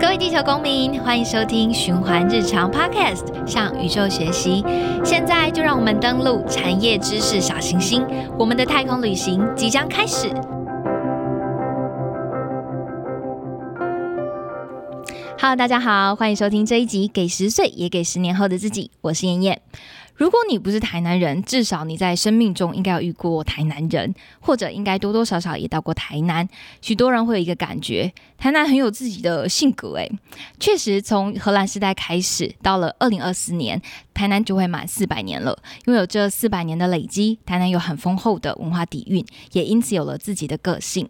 各位地球公民，欢迎收听循环日常 Podcast，向宇宙学习。现在就让我们登录产业知识小行星，我们的太空旅行即将开始。Hello，大家好，欢迎收听这一集《给十岁也给十年后的自己》，我是燕燕。如果你不是台南人，至少你在生命中应该有遇过台南人，或者应该多多少少也到过台南。许多人会有一个感觉，台南很有自己的性格。诶，确实，从荷兰时代开始，到了二零二四年，台南就会满四百年了。拥有这四百年的累积，台南有很丰厚的文化底蕴，也因此有了自己的个性。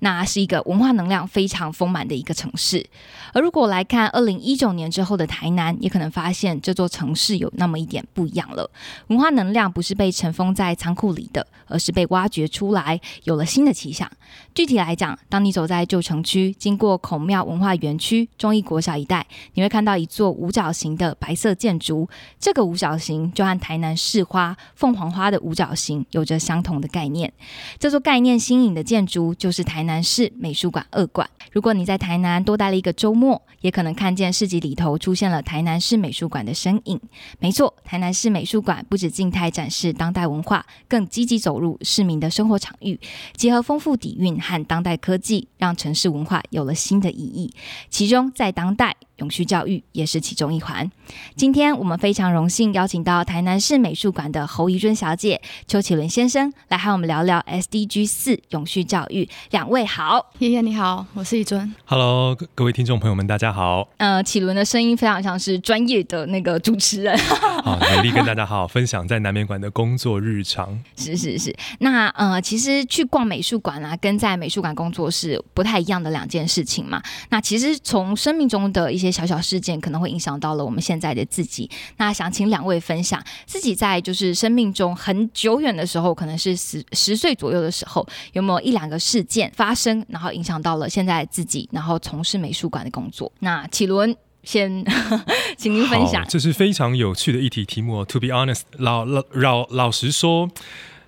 那是一个文化能量非常丰满的一个城市，而如果来看二零一九年之后的台南，也可能发现这座城市有那么一点不一样了。文化能量不是被尘封在仓库里的，而是被挖掘出来，有了新的气象。具体来讲，当你走在旧城区，经过孔庙文化园区、中义国小一带，你会看到一座五角形的白色建筑。这个五角形就和台南市花凤凰花的五角形有着相同的概念。这座概念新颖的建筑就就是。台南市美术馆二馆。如果你在台南多待了一个周末，也可能看见市集里头出现了台南市美术馆的身影。没错，台南市美术馆不止静态展示当代文化，更积极走入市民的生活场域，结合丰富底蕴和当代科技，让城市文化有了新的意义。其中，在当代。永续教育也是其中一环。今天我们非常荣幸邀请到台南市美术馆的侯怡尊小姐、邱启伦先生来和我们聊聊 SDG 四永续教育。两位好，爷爷你好，我是怡尊。Hello，各位听众朋友们，大家好。呃，启伦的声音非常像是专业的那个主持人。好，努力跟大家好好分享在南美馆的工作日常。是是是，那呃，其实去逛美术馆啊，跟在美术馆工作是不太一样的两件事情嘛。那其实从生命中的一些小小事件可能会影响到了我们现在的自己。那想请两位分享自己在就是生命中很久远的时候，可能是十十岁左右的时候，有没有一两个事件发生，然后影响到了现在自己，然后从事美术馆的工作。那启伦先，请您分享。这是非常有趣的一题题目。To be honest，老老老老实说。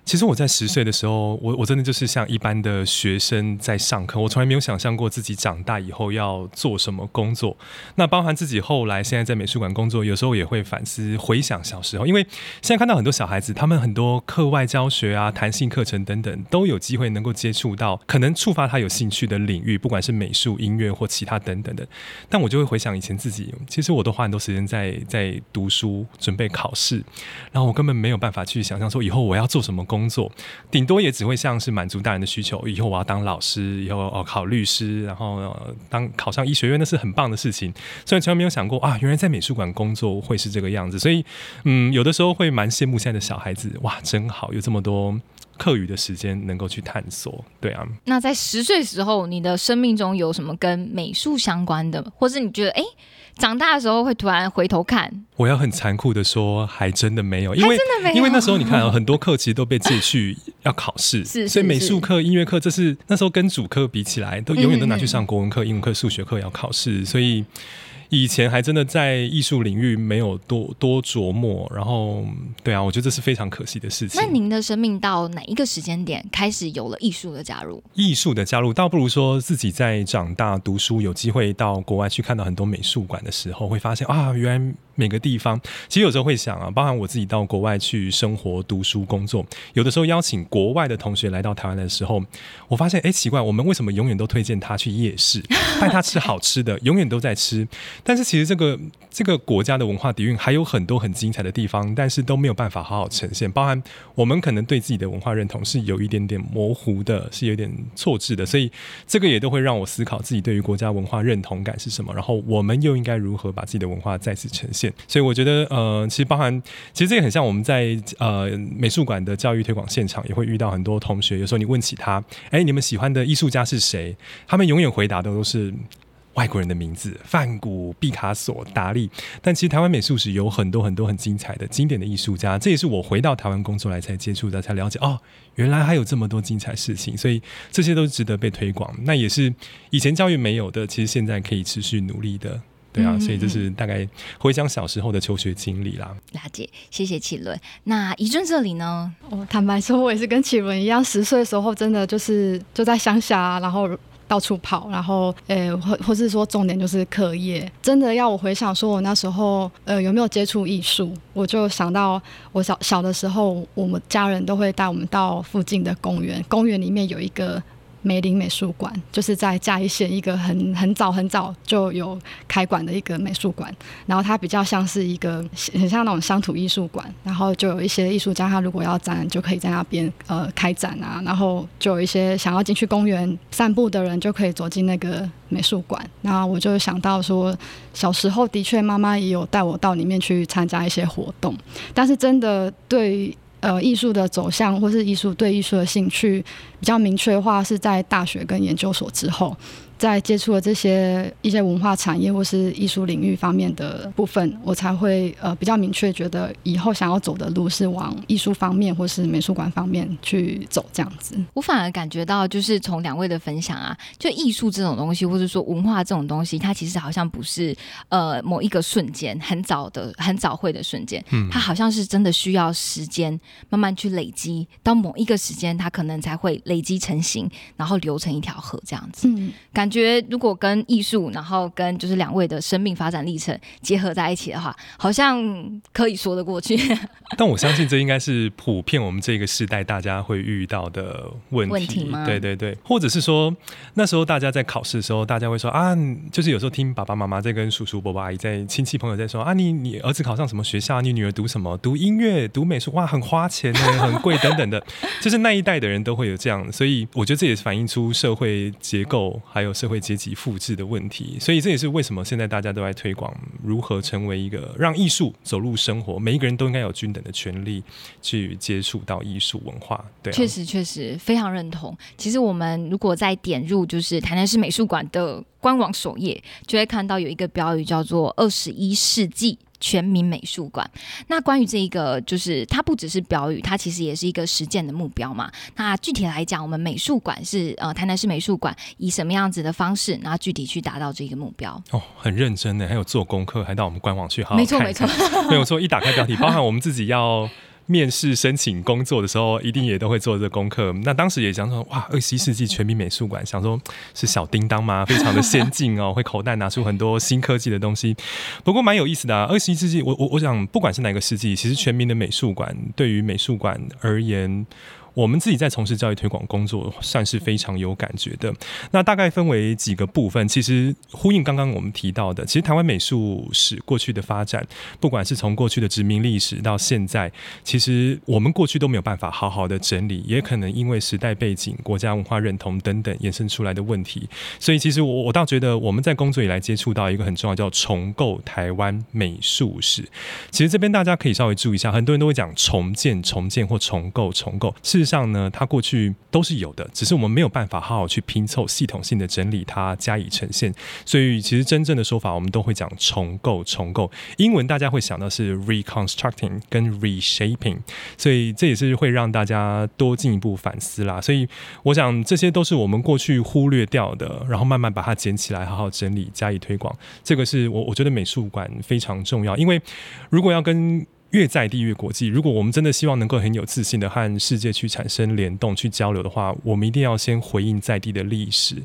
其实我在十岁的时候，我我真的就是像一般的学生在上课，我从来没有想象过自己长大以后要做什么工作。那包含自己后来现在在美术馆工作，有时候也会反思回想小时候，因为现在看到很多小孩子，他们很多课外教学啊、弹性课程等等，都有机会能够接触到可能触发他有兴趣的领域，不管是美术、音乐或其他等等的。但我就会回想以前自己，其实我都花很多时间在在读书、准备考试，然后我根本没有办法去想象说以后我要做什么。工工作顶多也只会像是满足大人的需求，以后我要当老师，以后哦考律师，然后当考上医学院，那是很棒的事情。所以从来没有想过啊，原来在美术馆工作会是这个样子。所以嗯，有的时候会蛮羡慕现在的小孩子，哇，真好，有这么多课余的时间能够去探索。对啊，那在十岁时候，你的生命中有什么跟美术相关的，或是你觉得哎？长大的时候会突然回头看，我要很残酷的说，还真的没有，因为因为那时候你看啊很多课其实都被借去要考试，是，所以美术课、音乐课，这是那时候跟主科比起来，都永远都拿去上国文课、英文课、数学课要考试，所以。以前还真的在艺术领域没有多多琢磨，然后对啊，我觉得这是非常可惜的事情。那您的生命到哪一个时间点开始有了艺术的加入？艺术的加入，倒不如说自己在长大读书，有机会到国外去看到很多美术馆的时候，会发现啊，原来。每个地方，其实有时候会想啊，包含我自己到国外去生活、读书、工作，有的时候邀请国外的同学来到台湾的时候，我发现，哎，奇怪，我们为什么永远都推荐他去夜市，带他吃好吃的，永远都在吃，但是其实这个这个国家的文化底蕴还有很多很精彩的地方，但是都没有办法好好呈现。包含我们可能对自己的文化认同是有一点点模糊的，是有点错置的，所以这个也都会让我思考自己对于国家文化认同感是什么，然后我们又应该如何把自己的文化再次呈现。所以我觉得，呃，其实包含，其实这个很像我们在呃美术馆的教育推广现场，也会遇到很多同学。有时候你问起他，哎，你们喜欢的艺术家是谁？他们永远回答的都是外国人的名字，梵谷、毕卡索、达利。但其实台湾美术史有很多很多很精彩的经典的艺术家，这也是我回到台湾工作来才接触的，才了解哦，原来还有这么多精彩事情。所以这些都值得被推广。那也是以前教育没有的，其实现在可以持续努力的。对啊，嗯所以这是大概回想小时候的求学经历啦。了解，谢谢启伦。那怡俊这里呢？我坦白说，我也是跟启伦一样，十岁的时候真的就是就在乡下，然后到处跑，然后呃，或或是说重点就是课业。真的要我回想说，我那时候呃有没有接触艺术，我就想到我小小的时候，我们家人都会带我们到附近的公园，公园里面有一个。梅林美术馆就是在嘉义县一个很很早很早就有开馆的一个美术馆，然后它比较像是一个很像那种乡土艺术馆，然后就有一些艺术家他如果要展，就可以在那边呃开展啊，然后就有一些想要进去公园散步的人就可以走进那个美术馆。那我就想到说，小时候的确妈妈也有带我到里面去参加一些活动，但是真的对。呃，艺术的走向或是艺术对艺术的兴趣比较明确的话，是在大学跟研究所之后。在接触了这些一些文化产业或是艺术领域方面的部分，我才会呃比较明确觉得以后想要走的路是往艺术方面或是美术馆方面去走这样子。我反而感觉到，就是从两位的分享啊，就艺术这种东西，或者说文化这种东西，它其实好像不是呃某一个瞬间很早的很早会的瞬间，嗯它好像是真的需要时间慢慢去累积，到某一个时间，它可能才会累积成型，然后流成一条河这样子。嗯，感觉如果跟艺术，然后跟就是两位的生命发展历程结合在一起的话，好像可以说得过去。但我相信这应该是普遍我们这个时代大家会遇到的问题，问题吗？对对对，或者是说那时候大家在考试的时候，大家会说啊，就是有时候听爸爸妈妈在跟叔叔伯伯阿姨在亲戚朋友在说啊，你你儿子考上什么学校，你女儿读什么，读音乐、读美术，哇，很花钱呢，很贵等等的，就是那一代的人都会有这样，所以我觉得这也是反映出社会结构还有社会阶级复制的问题，所以这也是为什么现在大家都在推广如何成为一个让艺术走入生活，每一个人都应该有均等的权利去接触到艺术文化。对、确实，确实非常认同。其实我们如果再点入就是台南市美术馆的官网首页，就会看到有一个标语叫做“二十一世纪”。全民美术馆。那关于这一个，就是它不只是标语，它其实也是一个实践的目标嘛。那具体来讲，我们美术馆是呃台南市美术馆以什么样子的方式，然后具体去达到这个目标？哦，很认真的，还有做功课，还到我们官网去好好没错没错 没有错。一打开标题，包含我们自己要。面试申请工作的时候，一定也都会做这个功课。那当时也想说，哇，二十一世纪全民美术馆，想说是小叮当吗？非常的先进哦，会口袋拿出很多新科技的东西。不过蛮有意思的啊，二十一世纪，我我我想，不管是哪个世纪，其实全民的美术馆对于美术馆而言。我们自己在从事教育推广工作，算是非常有感觉的。那大概分为几个部分，其实呼应刚刚我们提到的，其实台湾美术史过去的发展，不管是从过去的殖民历史到现在，其实我们过去都没有办法好好的整理，也可能因为时代背景、国家文化认同等等衍生出来的问题。所以，其实我我倒觉得我们在工作以来接触到一个很重要，叫重构台湾美术史。其实这边大家可以稍微注意一下，很多人都会讲重建、重建或重构、重构。事实上呢，它过去都是有的，只是我们没有办法好好去拼凑、系统性的整理它，加以呈现。所以，其实真正的说法，我们都会讲重构、重构。英文大家会想到是 reconstructing 跟 reshaping，所以这也是会让大家多进一步反思啦。所以，我想这些都是我们过去忽略掉的，然后慢慢把它捡起来，好好整理，加以推广。这个是我我觉得美术馆非常重要，因为如果要跟越在地越国际。如果我们真的希望能够很有自信的和世界去产生联动、去交流的话，我们一定要先回应在地的历史。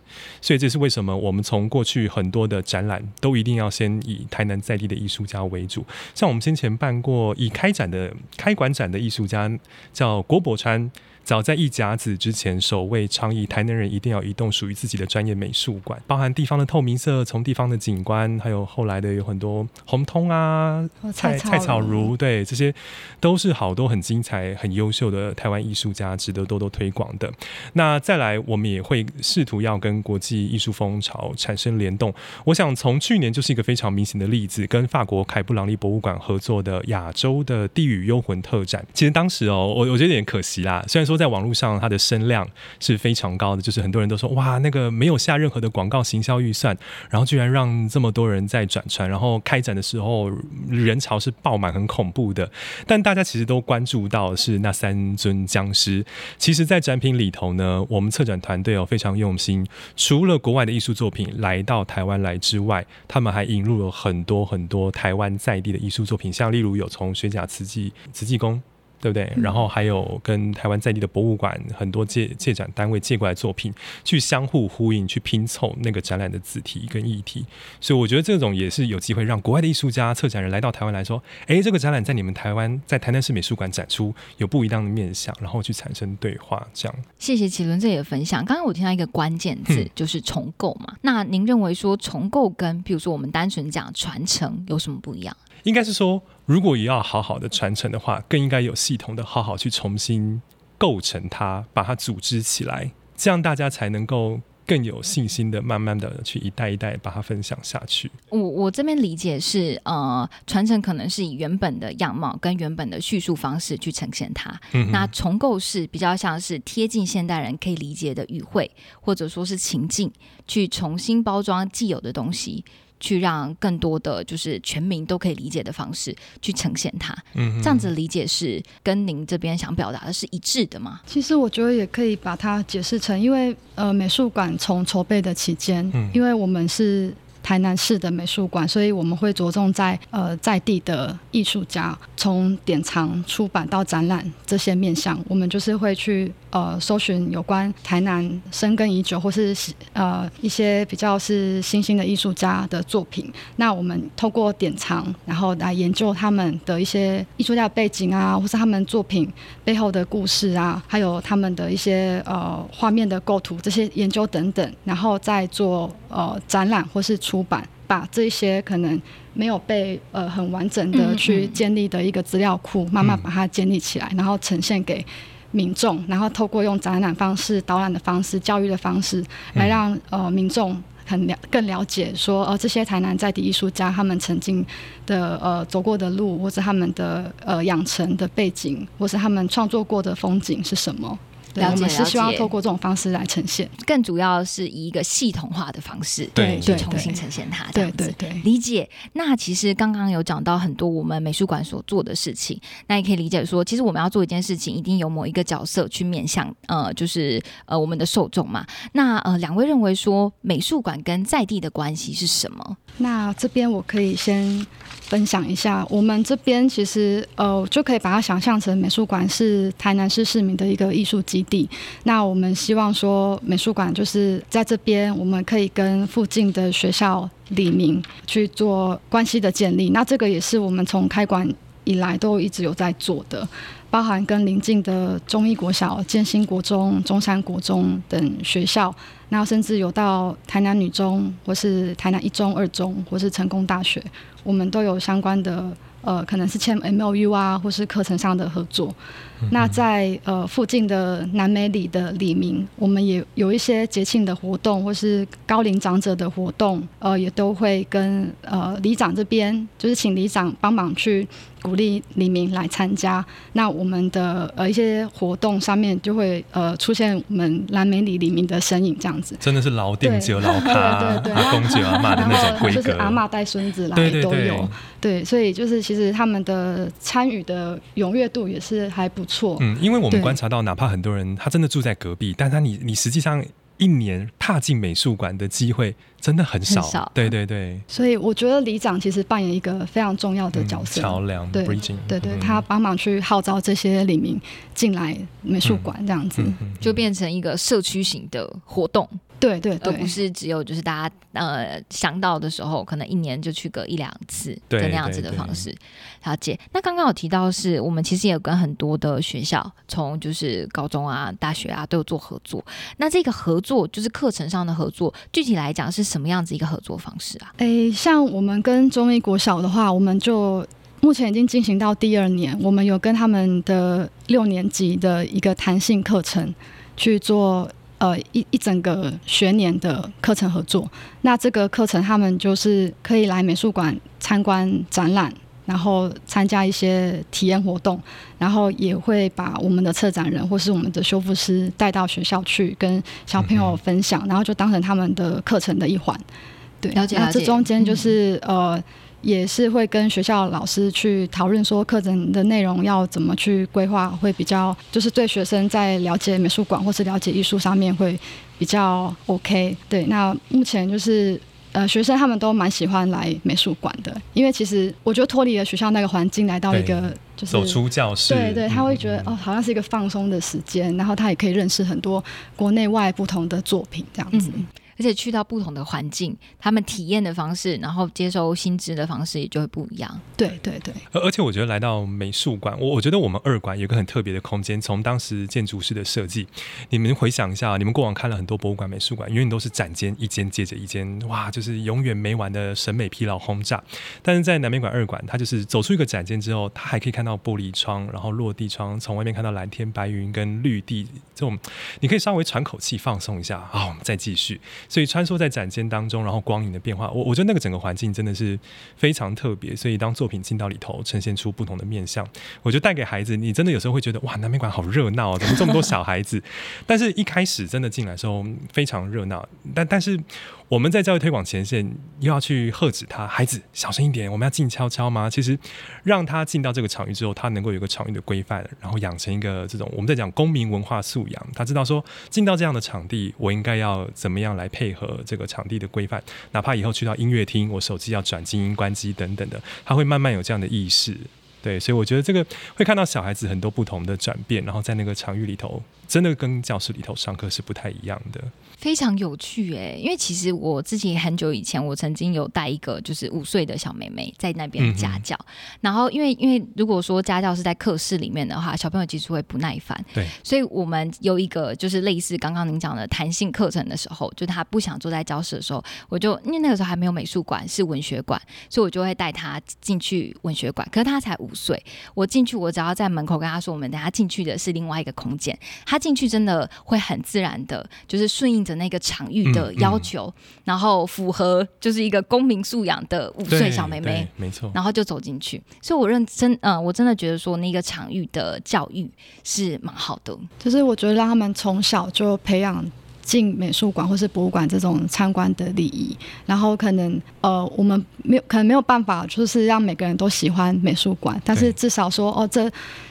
所以这是为什么我们从过去很多的展览都一定要先以台南在地的艺术家为主。像我们先前办过以开展的开馆展的艺术家叫郭伯川。早在一甲子之前，首位倡议台南人一定要移动属于自己的专业美术馆，包含地方的透明色，从地方的景观，还有后来的有很多红通啊、蔡蔡草如，对，这些都是好多很精彩、很优秀的台湾艺术家，值得多多推广的。那再来，我们也会试图要跟国际艺术风潮产生联动。我想从去年就是一个非常明显的例子，跟法国凯布朗利博物馆合作的亚洲的地语幽魂特展。其实当时哦，我我觉得有点可惜啦，虽然说。在网络上它的声量是非常高的，就是很多人都说哇，那个没有下任何的广告行销预算，然后居然让这么多人在转传，然后开展的时候人潮是爆满，很恐怖的。但大家其实都关注到是那三尊僵尸。其实，在展品里头呢，我们策展团队哦非常用心，除了国外的艺术作品来到台湾来之外，他们还引入了很多很多台湾在地的艺术作品，像例如有从学甲瓷器瓷器工。对不对？然后还有跟台湾在地的博物馆很多借借展单位借过来作品，去相互呼应，去拼凑那个展览的子题跟议题。所以我觉得这种也是有机会让国外的艺术家、策展人来到台湾来说，哎，这个展览在你们台湾在台南市美术馆展出，有不一样的面向，然后去产生对话。这样，谢谢奇伦这里的分享。刚刚我听到一个关键字，就是重构嘛。那您认为说重构跟比如说我们单纯讲传承有什么不一样？应该是说，如果也要好好的传承的话，更应该有系统的好好去重新构成它，把它组织起来，这样大家才能够更有信心的，慢慢的去一代一代把它分享下去。我我这边理解是，呃，传承可能是以原本的样貌跟原本的叙述方式去呈现它，那重构是比较像是贴近现代人可以理解的语汇，或者说是情境，去重新包装既有的东西。去让更多的就是全民都可以理解的方式去呈现它，嗯，这样子理解是跟您这边想表达的是一致的吗？其实我觉得也可以把它解释成，因为呃，美术馆从筹备的期间，嗯，因为我们是。台南市的美术馆，所以我们会着重在呃在地的艺术家，从典藏、出版到展览这些面向，我们就是会去呃搜寻有关台南深耕已久或是呃一些比较是新兴的艺术家的作品。那我们透过典藏，然后来研究他们的一些艺术家的背景啊，或是他们作品背后的故事啊，还有他们的一些呃画面的构图这些研究等等，然后再做呃展览或是出。版把这些可能没有被呃很完整的去建立的一个资料库，慢慢把它建立起来，然后呈现给民众，然后透过用展览方式、导览的方式、教育的方式，来让呃民众很了更了解说，呃这些台南在地艺术家他们曾经的呃走过的路，或者他们的呃养成的背景，或是他们创作过的风景是什么。我们是希望透过这种方式来呈现，更主要是以一个系统化的方式，对，去重新呈现它。对对对，理解。那其实刚刚有讲到很多我们美术馆所做的事情，那也可以理解说，其实我们要做一件事情，一定有某一个角色去面向，呃，就是呃我们的受众嘛。那呃，两位认为说美术馆跟在地的关系是什么？那这边我可以先分享一下，我们这边其实呃就可以把它想象成美术馆是台南市市民的一个艺术基地。那我们希望说美术馆就是在这边，我们可以跟附近的学校里民去做关系的建立。那这个也是我们从开馆以来都一直有在做的。包含跟邻近的中医国小、建新国中、中山国中等学校，然后甚至有到台南女中，或是台南一中、二中，或是成功大学，我们都有相关的呃，可能是签 M O U 啊，或是课程上的合作。那在呃附近的南美里的里民，我们也有一些节庆的活动，或是高龄长者的活动，呃，也都会跟呃里长这边，就是请里长帮忙去。鼓励里明来参加，那我们的呃一些活动上面就会呃出现我们南美里里明的身影，这样子。真的是老店只有老卡，阿公姐阿妈的那种规格，就是阿妈带孙子来都有，对，所以就是其实他们的参与的踊跃度也是还不错。嗯，因为我们观察到，哪怕很多人他真的住在隔壁，但他你你实际上。一年踏进美术馆的机会真的很少，对对对。所以我觉得里长其实扮演一个非常重要的角色，桥梁。对对对，他帮忙去号召这些里民进来美术馆，这样子就变成一个社区型的活动。对对，而不是只有就是大家呃想到的时候，可能一年就去个一两次的那样子的方式了解。那刚刚有提到是我们其实也有跟很多的学校，从就是高中啊、大学啊都有做合作。那这个合作就是课程上的合作，具体来讲是什么样子一个合作方式啊？诶，像我们跟中医国小的话，我们就目前已经进行到第二年，我们有跟他们的六年级的一个弹性课程去做。呃，一一整个学年的课程合作，那这个课程他们就是可以来美术馆参观展览，然后参加一些体验活动，然后也会把我们的策展人或是我们的修复师带到学校去跟小朋友分享，然后就当成他们的课程的一环。对，了解了解那这中间就是、呃。也是会跟学校老师去讨论说课程的内容要怎么去规划，会比较就是对学生在了解美术馆或是了解艺术上面会比较 OK。对，那目前就是呃学生他们都蛮喜欢来美术馆的，因为其实我觉得脱离了学校那个环境，来到一个就是走出教室，对对，他会觉得嗯哦，好像是一个放松的时间，然后他也可以认识很多国内外不同的作品这样子。嗯，而且去到不同的环境，他们体验的方式，然后接收新知的方式也就会不一样。对对对，而而且我觉得来到美术馆，我我觉得我们二馆有一个很特别的空间。从当时建筑师的设计，你们回想一下，你们过往看了很多博物馆、美术馆，永远都是展间一间接着一间，哇，就是永远没完的审美疲劳轰炸。但是在南美馆二馆，它就是走出一个展间之后，它还可以看到玻璃窗，然后落地窗，从外面看到蓝天白云跟绿地，这种你可以稍微喘口气放松一下啊，我们再继续。所以穿梭在展间当中，然后光影的变化，我我觉得那个整个环境真的是非常特别。所以当作品进到里头，呈现出不同的面相，我觉得带给孩子，你真的有时候会觉得哇，南美馆好热闹哦，怎么这么多小孩子？但是一开始真的进来时候非常热闹，但但是我们在教育推广前线又要去喝止他，孩子小声一点，我们要静悄悄吗？其实让他进到这个场域之后，他能够有一个场域的规范，然后养成一个这种我们在讲公民文化素养，他知道说进到这样的场地，我应该要怎么样来配合这个场地的规范，哪怕以后去到音乐厅，我手机要转静音、关机等等的，他会慢慢有这样的意识。对，所以我觉得这个会看到小孩子很多不同的转变，然后在那个场域里头，真的跟教室里头上课是不太一样的。非常有趣诶，因为其实我自己很久以前，我曾经有带一个就是五岁的小妹妹在那边家教，然后因为因为如果说家教是在课室里面的话，小朋友其实会不耐烦，对，所以我们有一个就是类似刚刚您讲的弹性课程的时候，就他不想坐在教室的时候，我就因为那个时候还没有美术馆，是文学馆，所以我就会带他进去文学馆。可是他才五岁，我进去我只要在门口跟他说，我们等下进去的是另外一个空间，他进去真的会很自然的，就是顺应着那个场域的要求，然后符合就是一个公民素养的五岁小妹妹。没错。然后就走进去，所以我认真，嗯、我真的觉得说那个场域的教育是蛮好的。就是我觉得让他们从小就培养进美术馆或是博物馆这种参观的礼仪，然后可能呃我们没有可能没有办法，就是让每个人都喜欢美术馆，但是至少说哦这。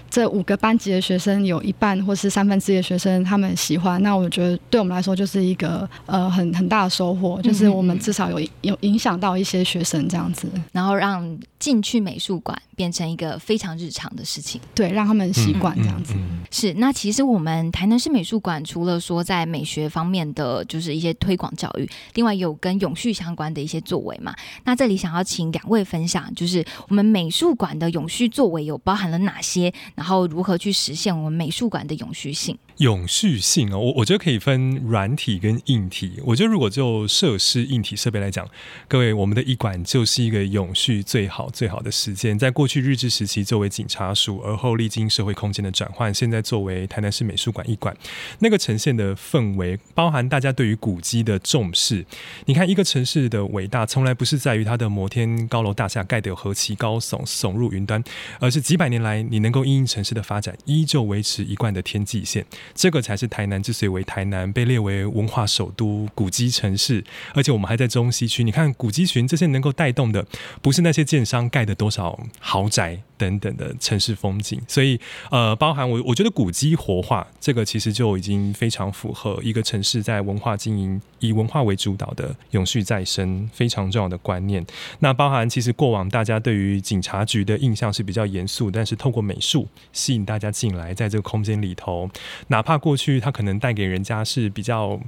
这五个班级的学生有一半或是三分之一的学生他们喜欢，那我觉得对我们来说就是一个呃很很大的收获，就是我们至少有有影响到一些学生这样子，然后让进去美术馆变成一个非常日常的事情。对，让他们习惯这样子。嗯嗯是，那其实我们台南市美术馆除了说在美学方面的就是一些推广教育，另外有跟永续相关的一些作为嘛。那这里想要请两位分享，就是我们美术馆的永续作为有包含了哪些，然后如何去实现我们美术馆的永续性？永续性哦，我我觉得可以分软体跟硬体。我觉得如果就设施、硬体设备来讲，各位，我们的医馆就是一个永续最好最好的实践。在过去日治时期作为警察署，而后历经社会空间的转换，现在作为台南市美术馆医馆，那个呈现的氛围，包含大家对于古迹的重视。你看，一个城市的伟大，从来不是在于它的摩天高楼大厦盖得何其高耸，耸入云端，而是几百年来你能够因应城市的发展，依旧维持一贯的天际线。这个才是台南之所以为台南，被列为文化首都、古迹城市，而且我们还在中西区。你看古迹群这些能够带动的，不是那些建商盖的多少豪宅等等的城市风景，所以呃，包含我我觉得古迹活化这个其实就已经非常符合一个城市在文化经营以文化为主导的永续再生非常重要的观念。那包含其实过往大家对于警察局的印象是比较严肃，但是透过美术吸引大家进来，在这个空间里头，哪怕过去它可能带给人家是比较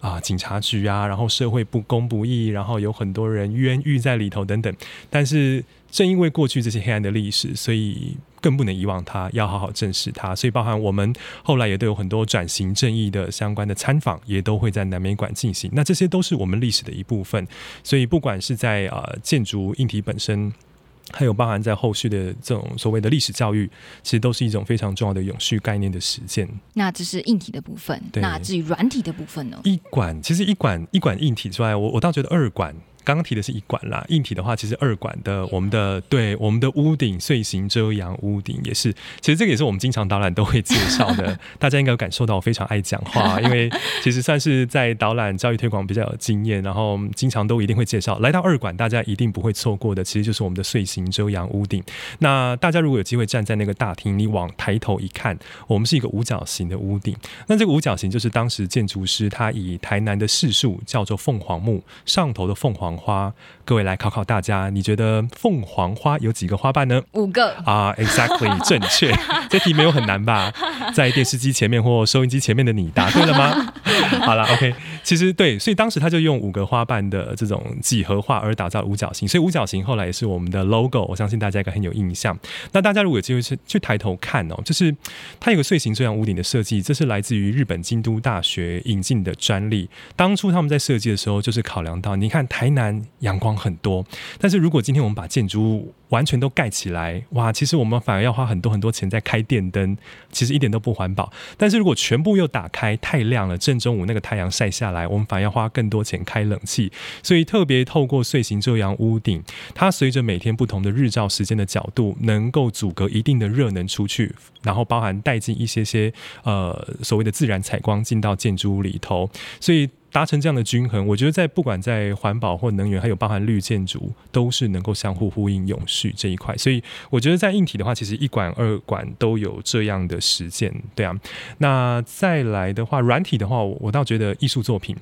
啊警察局啊，然后社会不公不义，然后有很多人冤狱在里头等等，但是正因为过去这些黑暗的历史，所以。更不能遗忘它，要好好正视它。所以，包含我们后来也都有很多转型正义的相关的参访，也都会在南美馆进行。那这些都是我们历史的一部分。所以，不管是在呃建筑硬体本身，还有包含在后续的这种所谓的历史教育，其实都是一种非常重要的永续概念的实践。那这是硬体的部分，那至于软体的部分呢？一馆其实一馆一馆硬体之外，我我倒觉得二馆刚刚提的是一馆啦，硬体的话，其实二馆的我们的对我们的屋顶碎形遮阳屋顶也是，其实这个也是我们经常导览都会介绍的，大家应该有感受到我非常爱讲话，因为其实算是在导览教育推广比较有经验，然后经常都一定会介绍。来到二馆，大家一定不会错过的，其实就是我们的碎形遮阳屋顶。那大家如果有机会站在那个大厅，你往抬头一看，我们是一个五角形的屋顶。那这个五角形就是当时建筑师他以台南的市树叫做凤凰木，上头的凤凰。花，各位来考考大家，你觉得凤凰花有几个花瓣呢？五个啊，exactly 正确。这题没有很难吧？在电视机前面或收音机前面的你答对了吗？好了，OK，其实对，所以当时他就用五个花瓣的这种几何化而打造五角星，所以五角星后来也是我们的 logo，我相信大家应该很有印象。那大家如果有机会去去抬头看哦，就是它有个碎形遮阳屋顶的设计，这是来自于日本京都大学引进的专利。当初他们在设计的时候，就是考量到你看台南。阳光很多，但是如果今天我们把建筑物完全都盖起来，哇，其实我们反而要花很多很多钱在开电灯，其实一点都不环保。但是如果全部又打开，太亮了，正中午那个太阳晒下来，我们反而要花更多钱开冷气。所以特别透过碎形遮阳屋顶，它随着每天不同的日照时间的角度，能够阻隔一定的热能出去，然后包含带进一些些呃所谓的自然采光进到建筑物里头，所以。达成这样的均衡，我觉得在不管在环保或能源，还有包含绿建筑，都是能够相互呼应、永续这一块。所以我觉得在硬体的话，其实一馆、二馆都有这样的实践，对啊。那再来的话，软体的话，我倒觉得艺术作品，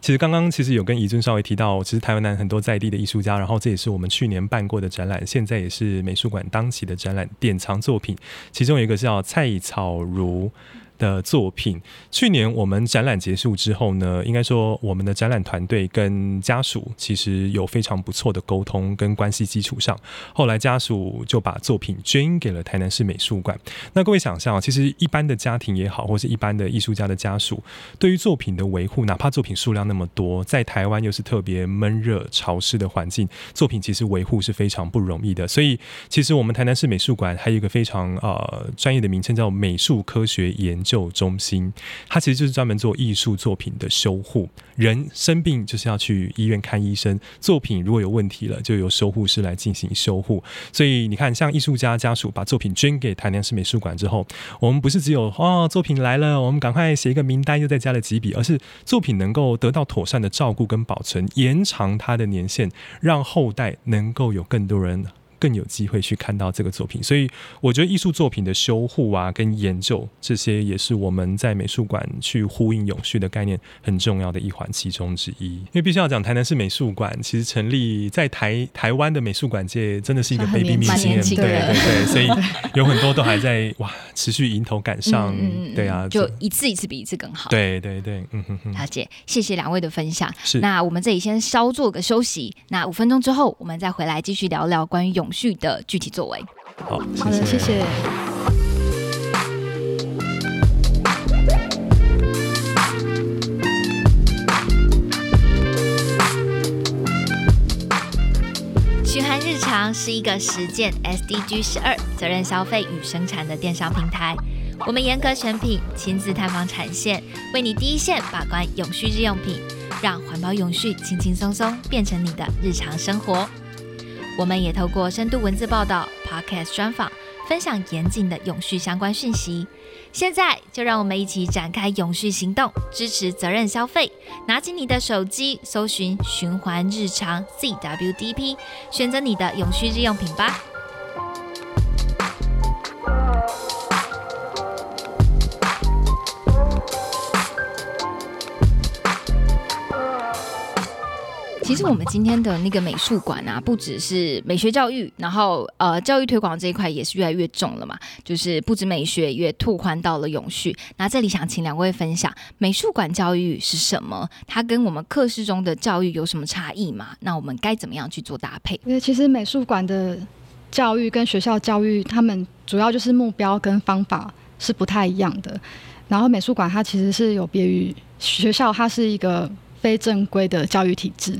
其实刚刚其实有跟怡尊稍微提到，其实台湾南很多在地的艺术家，然后这也是我们去年办过的展览，现在也是美术馆当期的展览典藏作品，其中有一个叫蔡草如。的作品，去年我们展览结束之后呢，应该说我们的展览团队跟家属其实有非常不错的沟通跟关系基础上，后来家属就把作品捐给了台南市美术馆。那各位想象，其实一般的家庭也好，或是一般的艺术家的家属，对于作品的维护，哪怕作品数量那么多，在台湾又是特别闷热潮湿的环境，作品其实维护是非常不容易的。所以，其实我们台南市美术馆还有一个非常呃专业的名称，叫美术科学研。救中心，它其实就是专门做艺术作品的修护。人生病就是要去医院看医生，作品如果有问题了，就由修护师来进行修护。所以你看，像艺术家家属把作品捐给台南市美术馆之后，我们不是只有哦作品来了，我们赶快写一个名单，又再加了几笔，而是作品能够得到妥善的照顾跟保存，延长它的年限，让后代能够有更多人。更有机会去看到这个作品，所以我觉得艺术作品的修护啊，跟研究这些也是我们在美术馆去呼应永续的概念很重要的一环其中之一。因为必须要讲，台南市美术馆其实成立在台台湾的美术馆界真的是一个 baby 明星，对对对，所以有很多都还在哇持续迎头赶上，对啊，就一次一次比一次更好。对对对，嗯哼哼，好姐，谢谢两位的分享。是，那我们这里先稍作个休息，那五分钟之后我们再回来继续聊聊关于永。剧的具体作为，好好的，谢谢。循环日常是一个实践 SDG 十二责任消费与生产的电商平台。我们严格选品，亲自探访产线，为你第一线把关永续日用品，让环保永续轻轻松松变成你的日常生活。我们也透过深度文字报道、podcast 专访，分享严谨的永续相关讯息。现在就让我们一起展开永续行动，支持责任消费。拿起你的手机，搜寻“循环日常 ”（CWDP），选择你的永续日用品吧。其实我们今天的那个美术馆啊，不只是美学教育，然后呃教育推广这一块也是越来越重了嘛。就是不止美学，也拓宽到了永续。那这里想请两位分享，美术馆教育是什么？它跟我们课室中的教育有什么差异吗？那我们该怎么样去做搭配？因为其实美术馆的教育跟学校教育，他们主要就是目标跟方法是不太一样的。然后美术馆它其实是有别于学校，它是一个。非正规的教育体制，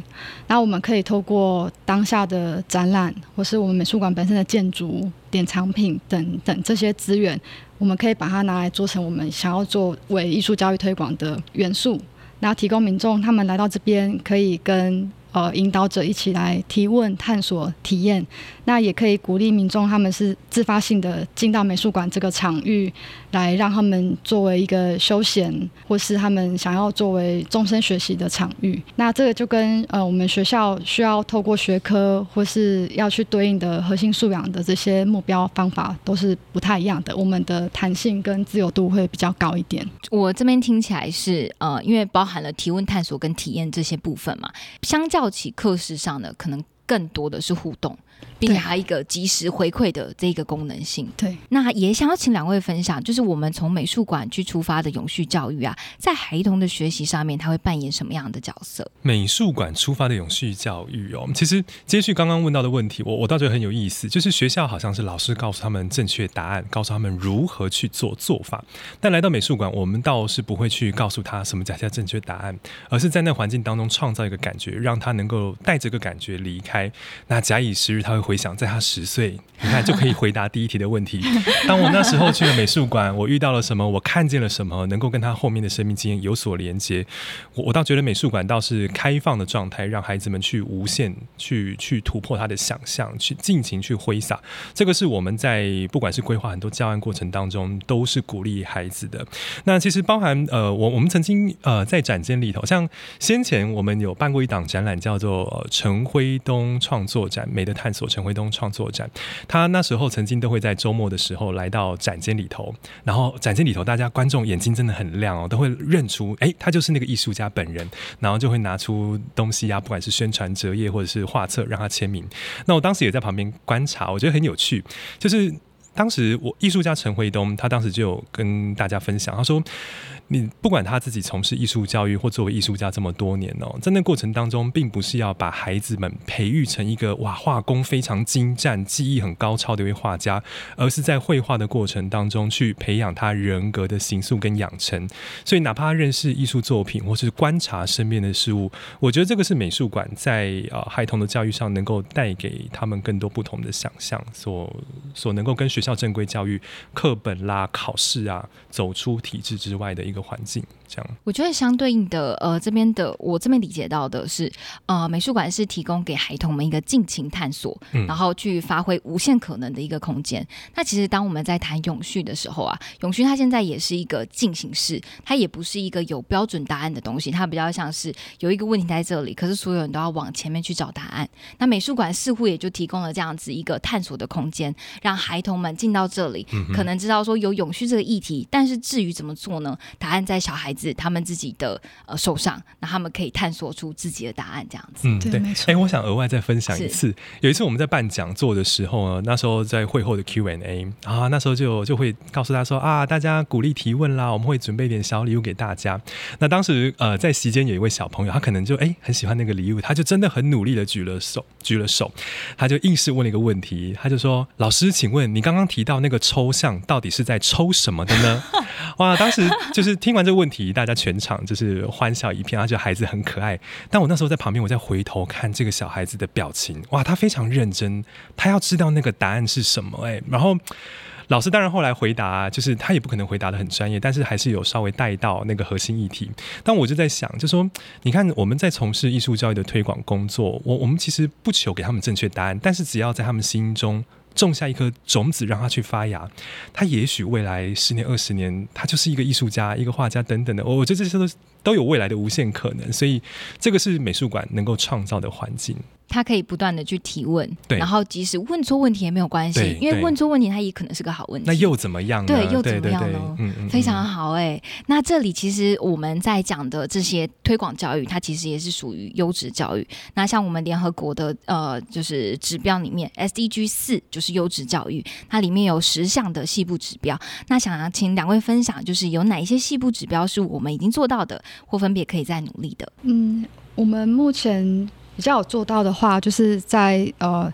那我们可以透过当下的展览，或是我们美术馆本身的建筑、典藏品等等这些资源，我们可以把它拿来做成我们想要作为艺术教育推广的元素，那提供民众他们来到这边可以跟呃引导者一起来提问、探索、体验。那也可以鼓励民众，他们是自发性的进到美术馆这个场域，来让他们作为一个休闲，或是他们想要作为终身学习的场域。那这个就跟呃我们学校需要透过学科或是要去对应的核心素养的这些目标方法都是不太一样的。我们的弹性跟自由度会比较高一点。我这边听起来是呃，因为包含了提问、探索跟体验这些部分嘛，相较起课时上的，可能更多的是互动。并且还有一个及时回馈的这个功能性。对，那也想要请两位分享，就是我们从美术馆去出发的永续教育啊，在孩童的学习上面，他会扮演什么样的角色？美术馆出发的永续教育哦，其实接续刚刚问到的问题，我我倒觉得很有意思，就是学校好像是老师告诉他们正确答案，告诉他们如何去做做法，但来到美术馆，我们倒是不会去告诉他什么才叫正确答案，而是在那环境当中创造一个感觉，让他能够带着个感觉离开。那假以时日，他会回想，在他十岁，你看就可以回答第一题的问题。当我那时候去了美术馆，我遇到了什么？我看见了什么？能够跟他后面的生命经验有所连接？我我倒觉得美术馆倒是开放的状态，让孩子们去无限去去突破他的想象，去尽情去挥洒。这个是我们在不管是规划很多教案过程当中，都是鼓励孩子的。那其实包含呃，我我们曾经呃在展间里头，像先前我们有办过一档展览，叫做陈辉东创作展，美的探索陈辉东创作展。他那时候曾经都会在周末的时候来到展间里头，然后展间里头大家观众眼睛真的很亮哦，都会认出哎，他就是那个艺术家本人，然后就会拿出东西啊，不管是宣传折页或者是画册让他签名。那我当时也在旁边观察，我觉得很有趣，就是当时我艺术家陈辉东，他当时就有跟大家分享，他说。你不管他自己从事艺术教育或作为艺术家这么多年哦，在那过程当中，并不是要把孩子们培育成一个哇画工非常精湛、技艺很高超的一位画家，而是在绘画的过程当中去培养他人格的形塑跟养成。所以，哪怕认识艺术作品或是观察身边的事物，我觉得这个是美术馆在呃孩童的教育上能够带给他们更多不同的想象，所所能够跟学校正规教育课本啦、考试啊走出体制之外的一。一个环境，这样我觉得相对应的，呃，这边的我这边理解到的是，呃，美术馆是提供给孩童们一个尽情探索，然后去发挥无限可能的一个空间。那其实当我们在谈永续的时候啊，永续它现在也是一个进行式，它也不是一个有标准答案的东西，它比较像是有一个问题在这里，可是所有人都要往前面去找答案。那美术馆似乎也就提供了这样子一个探索的空间，让孩童们进到这里，可能知道说有永续这个议题，但是至于怎么做呢？答案在小孩子他们自己的呃手上，那他们可以探索出自己的答案，这样子。嗯，对，没错。哎，我想额外再分享一次，有一次我们在办讲座的时候呢，那时候在会后的 Q&A 啊，那时候就就会告诉他说啊，大家鼓励提问啦，我们会准备点小礼物给大家。那当时呃在席间有一位小朋友，他可能就哎很喜欢那个礼物，他就真的很努力的举了手，举了手，他就硬是问了一个问题，他就说：“老师，请问你刚刚提到那个抽象到底是在抽什么的呢？” 哇，当时就是。听完这个问题，大家全场就是欢笑一片，而且孩子很可爱。但我那时候在旁边，我在回头看这个小孩子的表情，哇，他非常认真，他要知道那个答案是什么。哎，然后老师当然后来回答，就是他也不可能回答的很专业，但是还是有稍微带到那个核心议题。但我就在想，就说你看我们在从事艺术教育的推广工作，我我们其实不求给他们正确答案，但是只要在他们心中。种下一颗种子，让它去发芽，它也许未来十年、二十年，它就是一个艺术家、一个画家等等的。我觉得这些都都有未来的无限可能，所以这个是美术馆能够创造的环境。他可以不断的去提问，然后即使问错问题也没有关系，因为问错问题，他也可能是个好问题。那又怎么样？对，又怎么样呢？非常好哎。那这里其实我们在讲的这些推广教育，它其实也是属于优质教育。那像我们联合国的呃，就是指标里面，SDG 四就是优质教育，它里面有十项的细部指标。那想要请两位分享，就是有哪一些细部指标是我们已经做到的，或分别可以再努力的？嗯，我们目前。比较有做到的话，就是在呃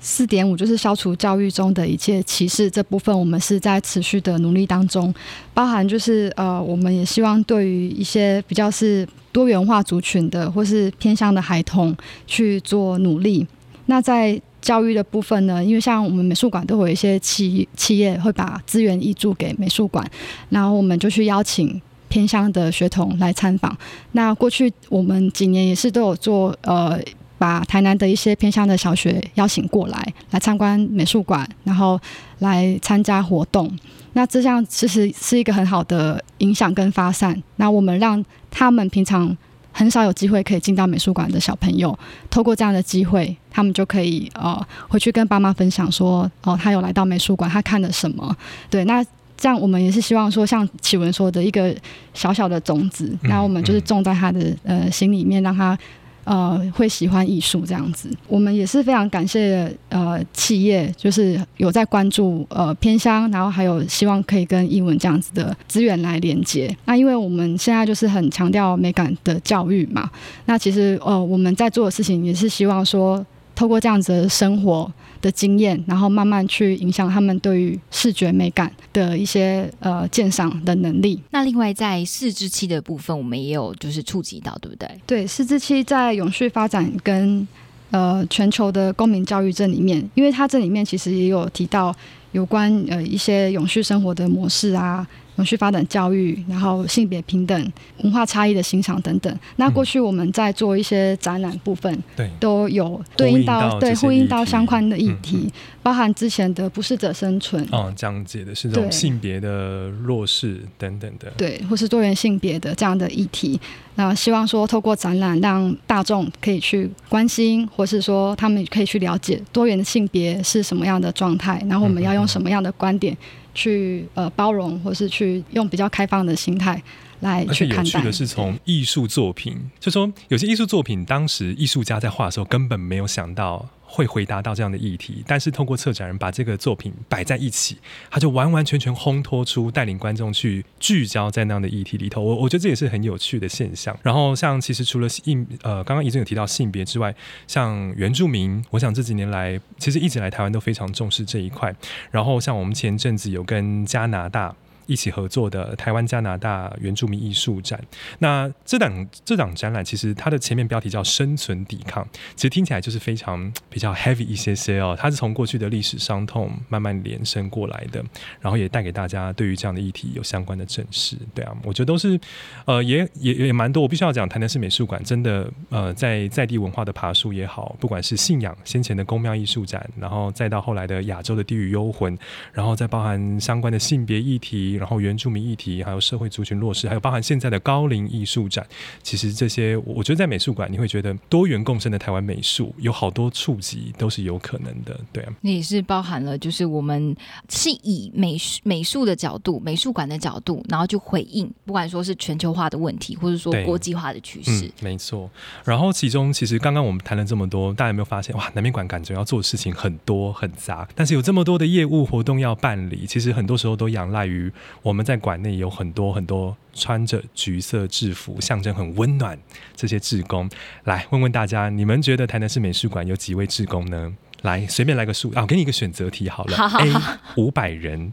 四点五，就是消除教育中的一切歧视这部分，我们是在持续的努力当中，包含就是呃，我们也希望对于一些比较是多元化族群的或是偏向的孩童去做努力。那在教育的部分呢，因为像我们美术馆都会有一些企企业会把资源移注给美术馆，然后我们就去邀请。偏乡的学童来参访。那过去我们几年也是都有做呃。把台南的一些偏乡的小学邀请过来，来参观美术馆，然后来参加活动。那这样其实是一个很好的影响跟发散。那我们让他们平常很少有机会可以进到美术馆的小朋友，透过这样的机会，他们就可以呃回去跟爸妈分享说，哦，他有来到美术馆，他看了什么？对，那这样我们也是希望说，像启文说的一个小小的种子，那我们就是种在他的呃心里面，让他。呃，会喜欢艺术这样子，我们也是非常感谢呃企业，就是有在关注呃偏乡，然后还有希望可以跟英文这样子的资源来连接。那因为我们现在就是很强调美感的教育嘛，那其实呃我们在做的事情也是希望说，透过这样子的生活。的经验，然后慢慢去影响他们对于视觉美感的一些呃鉴赏的能力。那另外在四肢期的部分，我们也有就是触及到，对不对？对，四肢期在永续发展跟呃全球的公民教育这里面，因为它这里面其实也有提到有关呃一些永续生活的模式啊。永续发展教育，然后性别平等、文化差异的欣赏等等。那过去我们在做一些展览部分，对，都有对应到对呼应到相关的议题，包含之前的不适者生存，哦，讲解的是这种性别的弱势等等的，对，或是多元性别的这样的议题。那希望说透过展览，让大众可以去关心，或是说他们可以去了解多元的性别是什么样的状态，然后我们要用什么样的观点。去呃包容，或是去用比较开放的心态来去看待。有趣的是，从艺术作品，就说有些艺术作品，当时艺术家在画的时候根本没有想到。会回答到这样的议题，但是通过策展人把这个作品摆在一起，他就完完全全烘托出带领观众去聚焦在那样的议题里头。我我觉得这也是很有趣的现象。然后像其实除了性呃，刚刚已经有提到性别之外，像原住民，我想这几年来其实一直来台湾都非常重视这一块。然后像我们前阵子有跟加拿大。一起合作的台湾加拿大原住民艺术展，那这档这档展览其实它的前面标题叫“生存抵抗”，其实听起来就是非常比较 heavy 一些些哦。它是从过去的历史伤痛慢慢延伸过来的，然后也带给大家对于这样的议题有相关的正视。对啊，我觉得都是呃也也也蛮多。我必须要讲，台南市美术馆真的呃在在地文化的爬树也好，不管是信仰先前的宫庙艺术展，然后再到后来的亚洲的地狱幽魂，然后再包含相关的性别议题。然后原住民议题，还有社会族群弱势，还有包含现在的高龄艺术展，其实这些我觉得在美术馆你会觉得多元共生的台湾美术有好多触及都是有可能的，对啊。那也是包含了，就是我们是以美术美术的角度、美术馆的角度，然后去回应，不管说是全球化的问题，或者说国际化的趋势，没错。然后其中其实刚刚我们谈了这么多，大家有没有发现哇？南美馆感觉要做的事情很多很杂，但是有这么多的业务活动要办理，其实很多时候都仰赖于。我们在馆内有很多很多穿着橘色制服、象征很温暖这些志工，来问问大家，你们觉得台南市美术馆有几位志工呢？来，随便来个数啊，给你一个选择题好了，A 五百人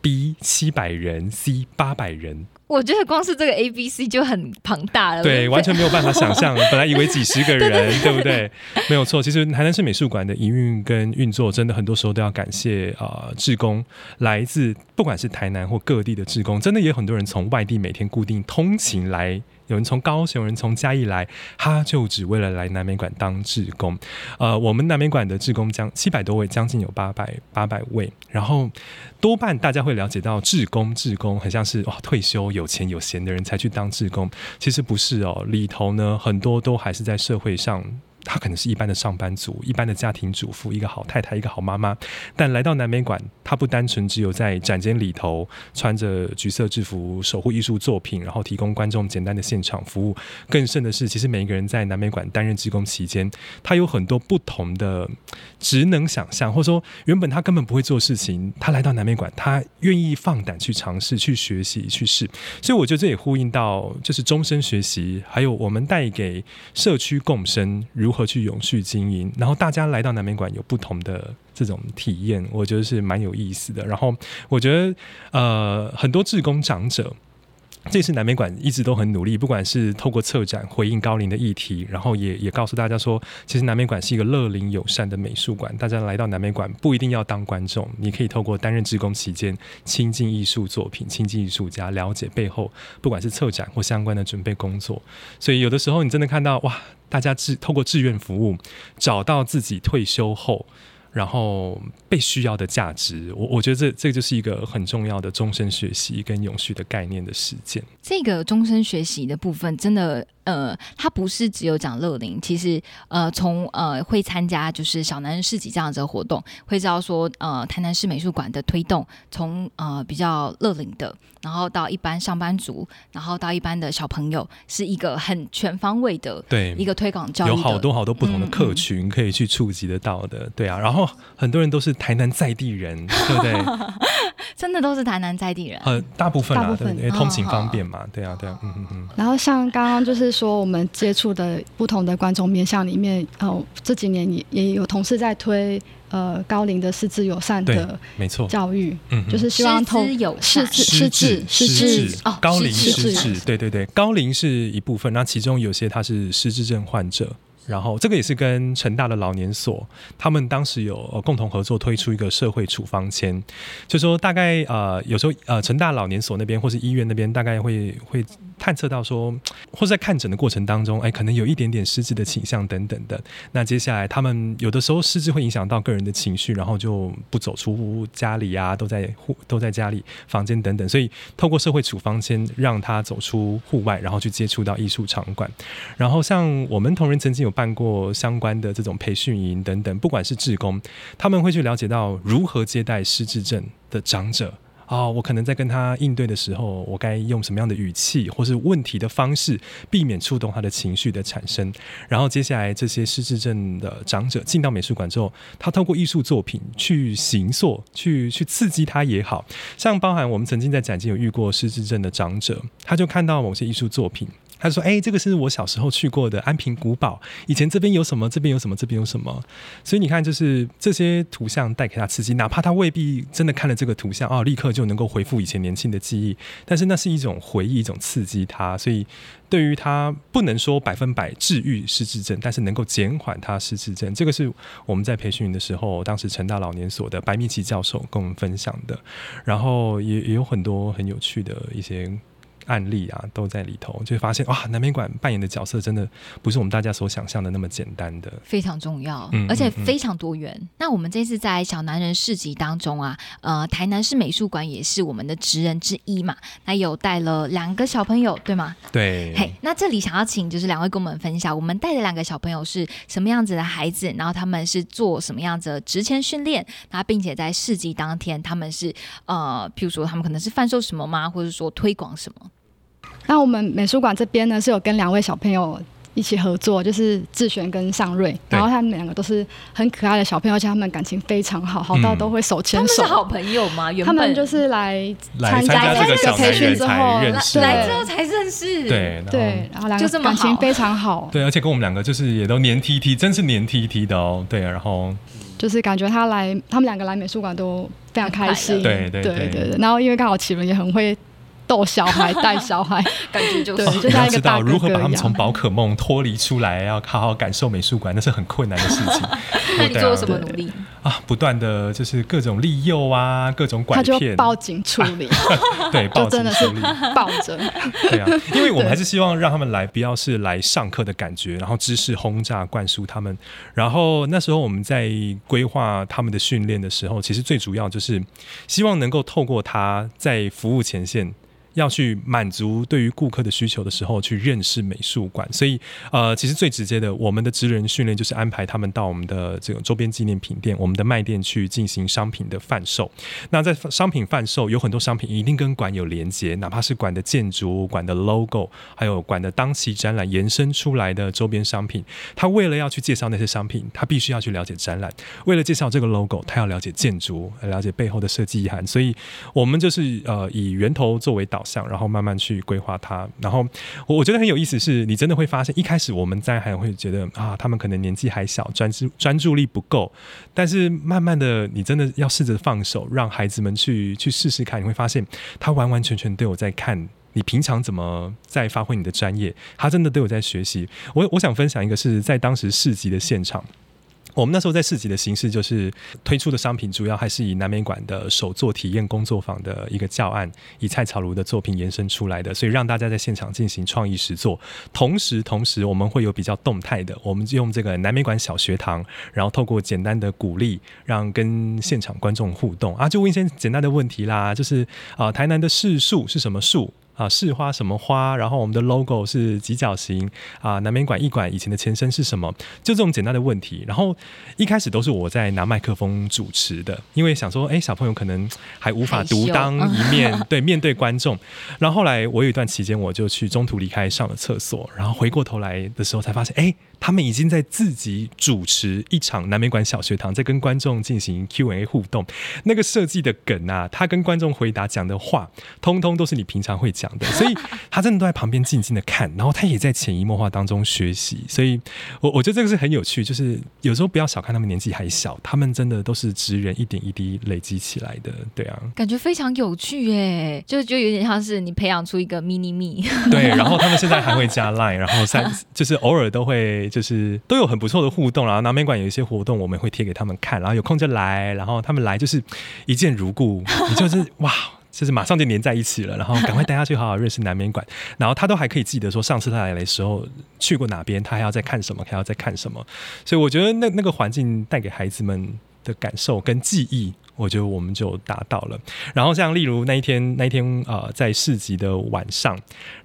，B 七百人，C 八百人。我觉得光是这个 A B C 就很庞大了，对，完全没有办法想象。本来以为几十个人，对不对？没有错，其实台南市美术馆的营运跟运作，真的很多时候都要感谢啊，志工来自不管是台南或各地的志工，真的也有很多人从外地每天固定通勤来。有人从高雄，有人从嘉义来，他就只为了来南美馆当志工。呃，我们南美馆的志工将七百多位，将近有八百八百位。然后多半大家会了解到，志工志工很像是哇退休有钱有闲的人才去当志工，其实不是哦，里头呢很多都还是在社会上。他可能是一般的上班族，一般的家庭主妇，一个好太太，一个好妈妈。但来到南美馆，他不单纯只有在展间里头穿着橘色制服守护艺术作品，然后提供观众简单的现场服务。更甚的是，其实每一个人在南美馆担任职工期间，他有很多不同的职能想象，或者说原本他根本不会做事情，他来到南美馆，他愿意放胆去尝试、去学习、去试。所以我觉得这也呼应到，就是终身学习，还有我们带给社区共生如。如何去永续经营？然后大家来到南美馆有不同的这种体验，我觉得是蛮有意思的。然后我觉得，呃，很多志工长者。这次南美馆一直都很努力，不管是透过策展回应高龄的议题，然后也也告诉大家说，其实南美馆是一个乐龄友善的美术馆。大家来到南美馆不一定要当观众，你可以透过担任职工期间亲近艺术作品、亲近艺术家，了解背后不管是策展或相关的准备工作。所以有的时候你真的看到哇，大家志透过志愿服务找到自己退休后。然后被需要的价值，我我觉得这这就是一个很重要的终身学习跟永续的概念的实践。这个终身学习的部分，真的。呃，他不是只有讲乐龄，其实呃，从呃会参加就是小男人市集这样子的活动，会知道说呃台南市美术馆的推动，从呃比较乐龄的，然后到一般上班族，然后到一般的小朋友，是一个很全方位的对一个推广教育，有好多好多不同的客群可以去触及得到的，对啊，然后很多人都是台南在地人，对不对？真的都是台南在地人，呃，大部分大部分因为通勤方便嘛，对啊，对啊，嗯嗯嗯。然后像刚刚就是说，我们接触的不同的观众面向里面，哦，这几年也也有同事在推呃高龄的师资友善的没错。教育，嗯，就是希望透有师资师资师资哦，高龄师资，对对对，高龄是一部分，那其中有些他是失智症患者。然后这个也是跟成大的老年所，他们当时有共同合作推出一个社会处方签，就说大概呃有时候呃成大老年所那边或是医院那边大概会会。探测到说，或者在看诊的过程当中，哎，可能有一点点失智的倾向等等的。那接下来他们有的时候失智会影响到个人的情绪，然后就不走出家里啊，都在户都在家里房间等等。所以透过社会处方先让他走出户外，然后去接触到艺术场馆。然后像我们同仁曾经有办过相关的这种培训营等等，不管是志工，他们会去了解到如何接待失智症的长者。啊，我可能在跟他应对的时候，我该用什么样的语气或是问题的方式，避免触动他的情绪的产生。然后接下来这些失智症的长者进到美术馆之后，他透过艺术作品去行塑、去去刺激他也好像包含我们曾经在展厅有遇过失智症的长者，他就看到某些艺术作品。他说：“哎，这个是我小时候去过的安平古堡。以前这边有什么？这边有什么？这边有什么？所以你看，就是这些图像带给他刺激，哪怕他未必真的看了这个图像哦，立刻就能够回复以前年轻的记忆。但是那是一种回忆，一种刺激他。所以对于他不能说百分百治愈失智症，但是能够减缓他失智症。这个是我们在培训的时候，当时成大老年所的白密奇教授跟我们分享的。然后也也有很多很有趣的一些。”案例啊，都在里头，就会发现哇，南美馆扮演的角色真的不是我们大家所想象的那么简单的，非常重要，而且非常多元。那我们这次在小男人市集当中啊，呃，台南市美术馆也是我们的职人之一嘛，那有带了两个小朋友，对吗？对。嘿，那这里想要请就是两位跟我们分享，我们带的两个小朋友是什么样子的孩子，然后他们是做什么样子的职前训练，那并且在市集当天他们是呃，譬如说他们可能是贩售什么吗，或者说推广什么？那我们美术馆这边呢，是有跟两位小朋友一起合作，就是志璇跟尚瑞，然后他们两个都是很可爱的小朋友，而且他们感情非常好，好到都会手牵手。他们是好朋友吗？他们就是来参加这个培训之后，来之后才认识。对对，然后两个感情非常好。对，而且跟我们两个就是也都黏 T T，真是黏 T T 的哦。对，然后就是感觉他来，他们两个来美术馆都非常开心。对对对对对。然后因为刚好启伦也很会。逗小孩，带小孩，感觉就是就像一个大如何把他们从宝可梦脱离出来，要好好感受美术馆，那是很困难的事情。那你做了什么努力啊？不断的就是各种利诱啊，各种拐骗，报警处理。对，报警处理，抱着。对啊，因为我们还是希望让他们来，不要是来上课的感觉，然后知识轰炸灌输他们。然后那时候我们在规划他们的训练的时候，其实最主要就是希望能够透过他在服务前线。要去满足对于顾客的需求的时候，去认识美术馆。所以，呃，其实最直接的，我们的职人训练就是安排他们到我们的这个周边纪念品店、我们的卖店去进行商品的贩售。那在商品贩售，有很多商品一定跟馆有连接，哪怕是馆的建筑、馆的 logo，还有馆的当期展览延伸出来的周边商品。他为了要去介绍那些商品，他必须要去了解展览；为了介绍这个 logo，他要了解建筑，了解背后的设计意涵。所以，我们就是呃以源头作为导。导向，然后慢慢去规划它。然后我我觉得很有意思，是你真的会发现，一开始我们在还会觉得啊，他们可能年纪还小，专注专注力不够。但是慢慢的，你真的要试着放手，让孩子们去去试试看，你会发现他完完全全都有在看你平常怎么在发挥你的专业？他真的都有在学习。我我想分享一个是在当时市集的现场。我们那时候在市集的形式，就是推出的商品主要还是以南美馆的手作体验工作坊的一个教案，以蔡草如的作品延伸出来的，所以让大家在现场进行创意实作。同时，同时我们会有比较动态的，我们用这个南美馆小学堂，然后透过简单的鼓励，让跟现场观众互动啊，就问一些简单的问题啦，就是啊，台南的市树是什么树？啊，市花什么花？然后我们的 logo 是几角形啊？南美馆艺馆以前的前身是什么？就这种简单的问题。然后一开始都是我在拿麦克风主持的，因为想说，哎，小朋友可能还无法独当一面 对面对观众。然后后来我有一段期间，我就去中途离开上了厕所，然后回过头来的时候才发现，哎。他们已经在自己主持一场南美馆小学堂，在跟观众进行 Q&A 互动。那个设计的梗啊，他跟观众回答讲的话，通通都是你平常会讲的，所以他真的都在旁边静静的看，然后他也在潜移默化当中学习。所以，我我觉得这个是很有趣，就是有时候不要小看他们年纪还小，他们真的都是职人一点一滴累积起来的。对啊，感觉非常有趣耶，就就有点像是你培养出一个 mini me。对，然后他们现在还会加 line，然后三 就是偶尔都会。就是都有很不错的互动，然后南美馆有一些活动，我们会贴给他们看，然后有空就来，然后他们来就是一见如故，你就是哇，就是马上就黏在一起了，然后赶快带他去好好认识南美馆，然后他都还可以记得说上次他来的时候去过哪边，他还要再看什么，还要再看什么，所以我觉得那那个环境带给孩子们的感受跟记忆。我觉得我们就达到了。然后像例如那一天，那一天呃，在市集的晚上，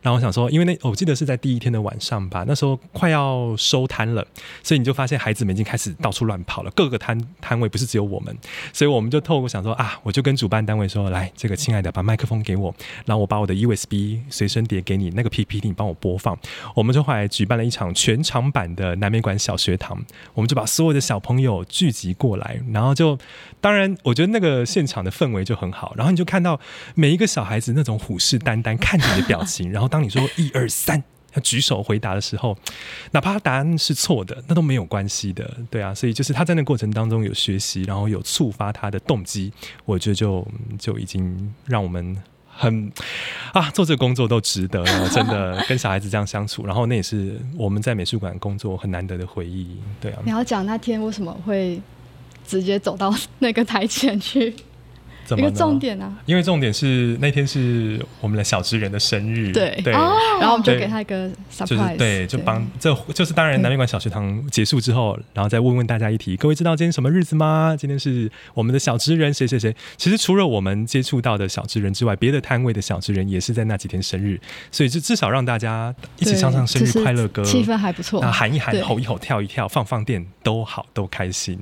然后我想说，因为那我记得是在第一天的晚上吧，那时候快要收摊了，所以你就发现孩子们已经开始到处乱跑了，各个摊摊位不是只有我们，所以我们就透过想说啊，我就跟主办单位说，来，这个亲爱的，把麦克风给我，然后我把我的 USB 随身碟给你，那个 PPT 你帮我播放。我们就后来举办了一场全场版的南美馆小学堂，我们就把所有的小朋友聚集过来，然后就当然我觉得。那个现场的氛围就很好，然后你就看到每一个小孩子那种虎视眈眈看你的表情，然后当你说一二三要举手回答的时候，哪怕答案是错的，那都没有关系的，对啊，所以就是他在那过程当中有学习，然后有触发他的动机，我觉得就就已经让我们很 啊做这个工作都值得了，真的跟小孩子这样相处，然后那也是我们在美术馆工作很难得的回忆，对啊。你要讲那天为什么会？直接走到那个台前去。一个重点啊，因为重点是那天是我们的小职人的生日，对。对，然后我们就给他一个 surprise，对，就帮这就是当然南面馆小学堂结束之后，然后再问问大家一题，各位知道今天什么日子吗？今天是我们的小职人谁谁谁。其实除了我们接触到的小职人之外，别的摊位的小职人也是在那几天生日，所以就至少让大家一起唱唱生日快乐歌，气氛还不错，那喊一喊，吼一吼，跳一跳，放放电都好，都开心。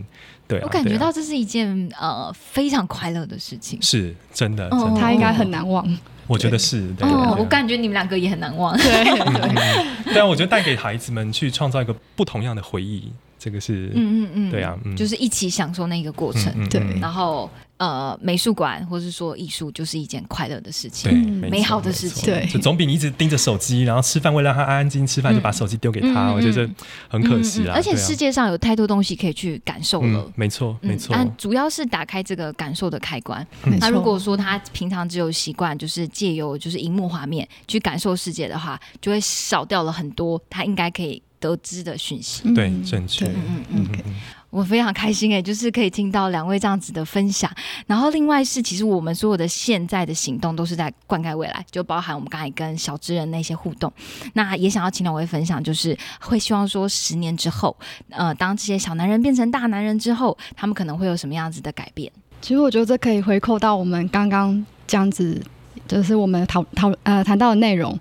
对，我感觉到这是一件呃非常快乐的事情，是真的，他应该很难忘。我觉得是，对，我感觉你们两个也很难忘。对，对。啊，我觉得带给孩子们去创造一个不同样的回忆，这个是，嗯嗯嗯，对啊，就是一起享受那个过程，对，然后。呃，美术馆或是说艺术，就是一件快乐的事情，对，美好的事情，对，就总比你一直盯着手机，然后吃饭为了让他安安静静吃饭，就把手机丢给他，我觉得很可惜啦。而且世界上有太多东西可以去感受了，没错，没错。但主要是打开这个感受的开关。那如果说他平常只有习惯，就是借由就是荧幕画面去感受世界的话，就会少掉了很多他应该可以得知的讯息。对，正确。嗯嗯嗯。我非常开心哎，就是可以听到两位这样子的分享。然后另外是，其实我们所有的现在的行动都是在灌溉未来，就包含我们刚才跟小智人那些互动。那也想要请两位分享，就是会希望说十年之后，呃，当这些小男人变成大男人之后，他们可能会有什么样子的改变？其实我觉得这可以回扣到我们刚刚这样子，就是我们讨讨呃谈到的内容。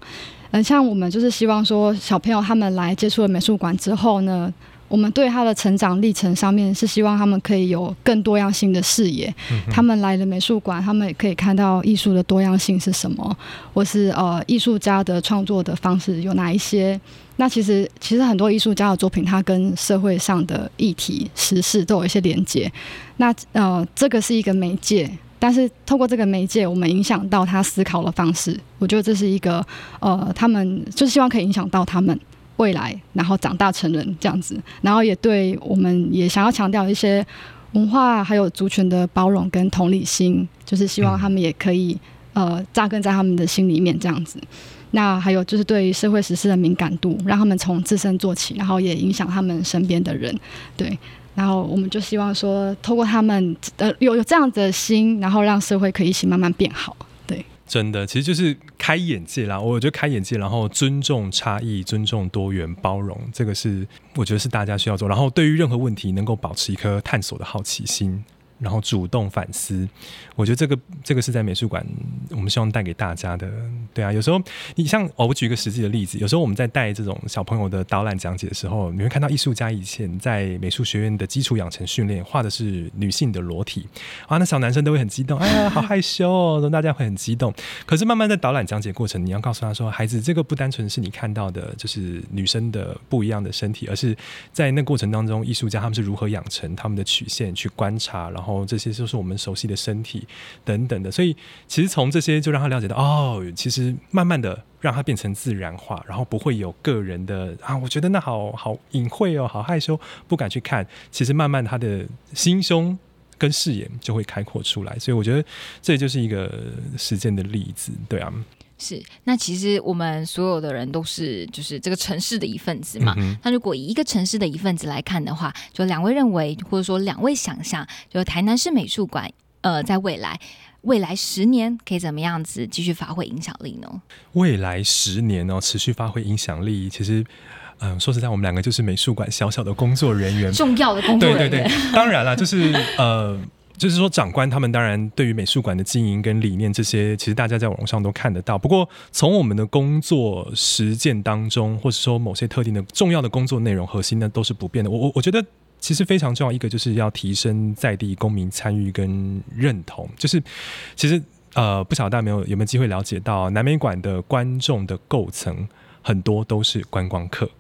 嗯，像我们就是希望说，小朋友他们来接触了美术馆之后呢。我们对他的成长历程上面是希望他们可以有更多样性的视野。他们来了美术馆，他们也可以看到艺术的多样性是什么，或是呃艺术家的创作的方式有哪一些。那其实其实很多艺术家的作品，它跟社会上的议题、时事都有一些连接。那呃这个是一个媒介，但是透过这个媒介，我们影响到他思考的方式。我觉得这是一个呃他们就是希望可以影响到他们。未来，然后长大成人这样子，然后也对我们也想要强调一些文化还有族群的包容跟同理心，就是希望他们也可以呃扎根在他们的心里面这样子。那还有就是对于社会实施的敏感度，让他们从自身做起，然后也影响他们身边的人，对。然后我们就希望说，透过他们呃有有这样子的心，然后让社会可以一起慢慢变好。对，真的，其实就是开眼界啦。我觉得开眼界，然后尊重差异，尊重多元，包容，这个是我觉得是大家需要做。然后对于任何问题，能够保持一颗探索的好奇心。然后主动反思，我觉得这个这个是在美术馆，我们希望带给大家的。对啊，有时候你像我举一个实际的例子，有时候我们在带这种小朋友的导览讲解的时候，你会看到艺术家以前在美术学院的基础养成训练画的是女性的裸体啊，那小男生都会很激动，哎呀，好害羞哦，大家会很激动。可是慢慢在导览讲解过程，你要告诉他说，孩子，这个不单纯是你看到的，就是女生的不一样的身体，而是在那过程当中，艺术家他们是如何养成他们的曲线去观察，然后。这些就是我们熟悉的身体等等的，所以其实从这些就让他了解到，哦，其实慢慢的让它变成自然化，然后不会有个人的啊，我觉得那好好隐晦哦，好害羞，不敢去看。其实慢慢他的心胸跟视野就会开阔出来，所以我觉得这就是一个实践的例子，对啊。是，那其实我们所有的人都是就是这个城市的一份子嘛。那如果以一个城市的一份子来看的话，就两位认为，或者说两位想象，就台南市美术馆，呃，在未来未来十年可以怎么样子继续发挥影响力呢？未来十年哦，持续发挥影响力，其实，嗯，说实在，我们两个就是美术馆小小的工作人员，重要的工作人员。对对对，当然了，就是 呃。就是说，长官他们当然对于美术馆的经营跟理念这些，其实大家在网上都看得到。不过，从我们的工作实践当中，或者说某些特定的重要的工作内容核心呢，都是不变的。我我我觉得，其实非常重要一个，就是要提升在地公民参与跟认同。就是其实呃，不晓得大家有没有有没有机会了解到，南美馆的观众的构成很多都是观光客。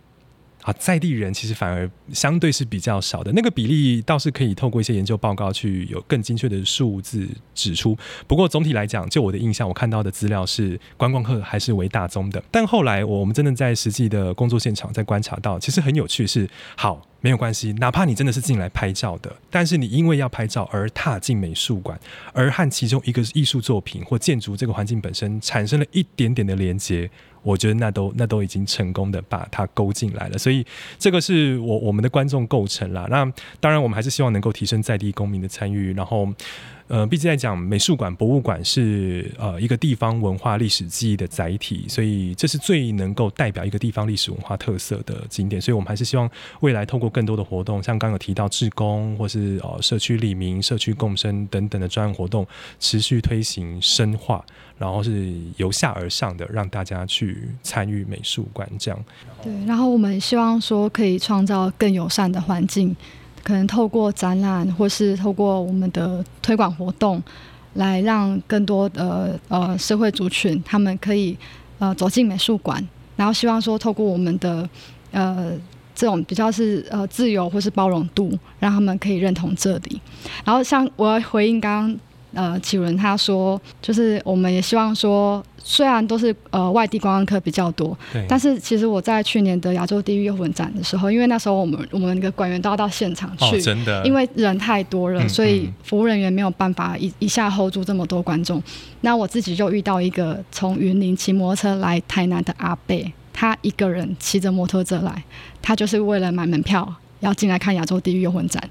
啊，在地人其实反而相对是比较少的，那个比例倒是可以透过一些研究报告去有更精确的数字指出。不过总体来讲，就我的印象，我看到的资料是观光客还是为大宗的。但后来我们真的在实际的工作现场在观察到，其实很有趣是，好没有关系，哪怕你真的是进来拍照的，但是你因为要拍照而踏进美术馆，而和其中一个艺术作品或建筑这个环境本身产生了一点点的连接。我觉得那都那都已经成功的把它勾进来了，所以这个是我我们的观众构成了。那当然，我们还是希望能够提升在地公民的参与，然后。呃，毕竟在讲美术馆、博物馆是呃一个地方文化历史记忆的载体，所以这是最能够代表一个地方历史文化特色的景点。所以我们还是希望未来透过更多的活动，像刚有提到志工或是呃社区利民、社区共生等等的专案活动，持续推行深化，然后是由下而上的让大家去参与美术馆这样。对，然后我们希望说可以创造更友善的环境。可能透过展览，或是透过我们的推广活动，来让更多的呃社会族群，他们可以呃走进美术馆，然后希望说透过我们的呃这种比较是呃自由或是包容度，让他们可以认同这里。然后像我要回应刚刚。呃，启伦他说，就是我们也希望说，虽然都是呃外地观光客比较多，但是其实我在去年的亚洲地狱幽魂展的时候，因为那时候我们我们那个馆员都要到现场去，真的，因为人太多了，所以服务人员没有办法一一下 hold 住这么多观众。那我自己就遇到一个从云林骑摩托车来台南的阿贝，他一个人骑着摩托车来，他就是为了买门票要进来看亚洲地狱幽魂展。